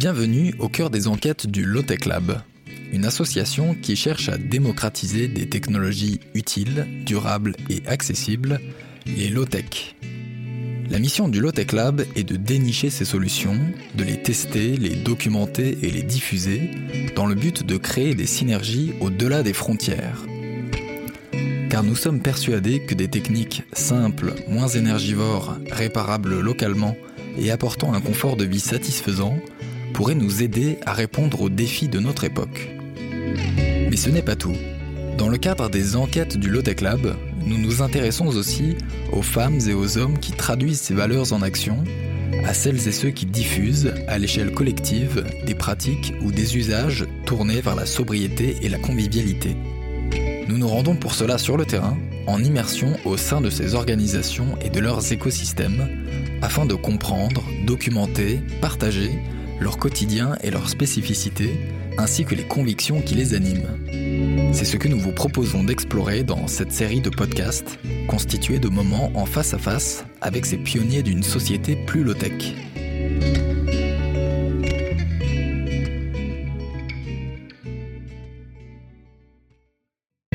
Bienvenue au cœur des enquêtes du Lotech Lab, une association qui cherche à démocratiser des technologies utiles, durables et accessibles, les low-tech. La mission du Lotech Lab est de dénicher ces solutions, de les tester, les documenter et les diffuser, dans le but de créer des synergies au-delà des frontières. Car nous sommes persuadés que des techniques simples, moins énergivores, réparables localement et apportant un confort de vie satisfaisant pourraient nous aider à répondre aux défis de notre époque. Mais ce n'est pas tout. Dans le cadre des enquêtes du Lotech Lab, nous nous intéressons aussi aux femmes et aux hommes qui traduisent ces valeurs en action, à celles et ceux qui diffusent, à l'échelle collective, des pratiques ou des usages tournés vers la sobriété et la convivialité. Nous nous rendons pour cela sur le terrain, en immersion au sein de ces organisations et de leurs écosystèmes, afin de comprendre, documenter, partager leur quotidien et leurs spécificités, ainsi que les convictions qui les animent. C'est ce que nous vous proposons d'explorer dans cette série de podcasts, constituée de moments en face à face avec ces pionniers d'une société plus low-tech.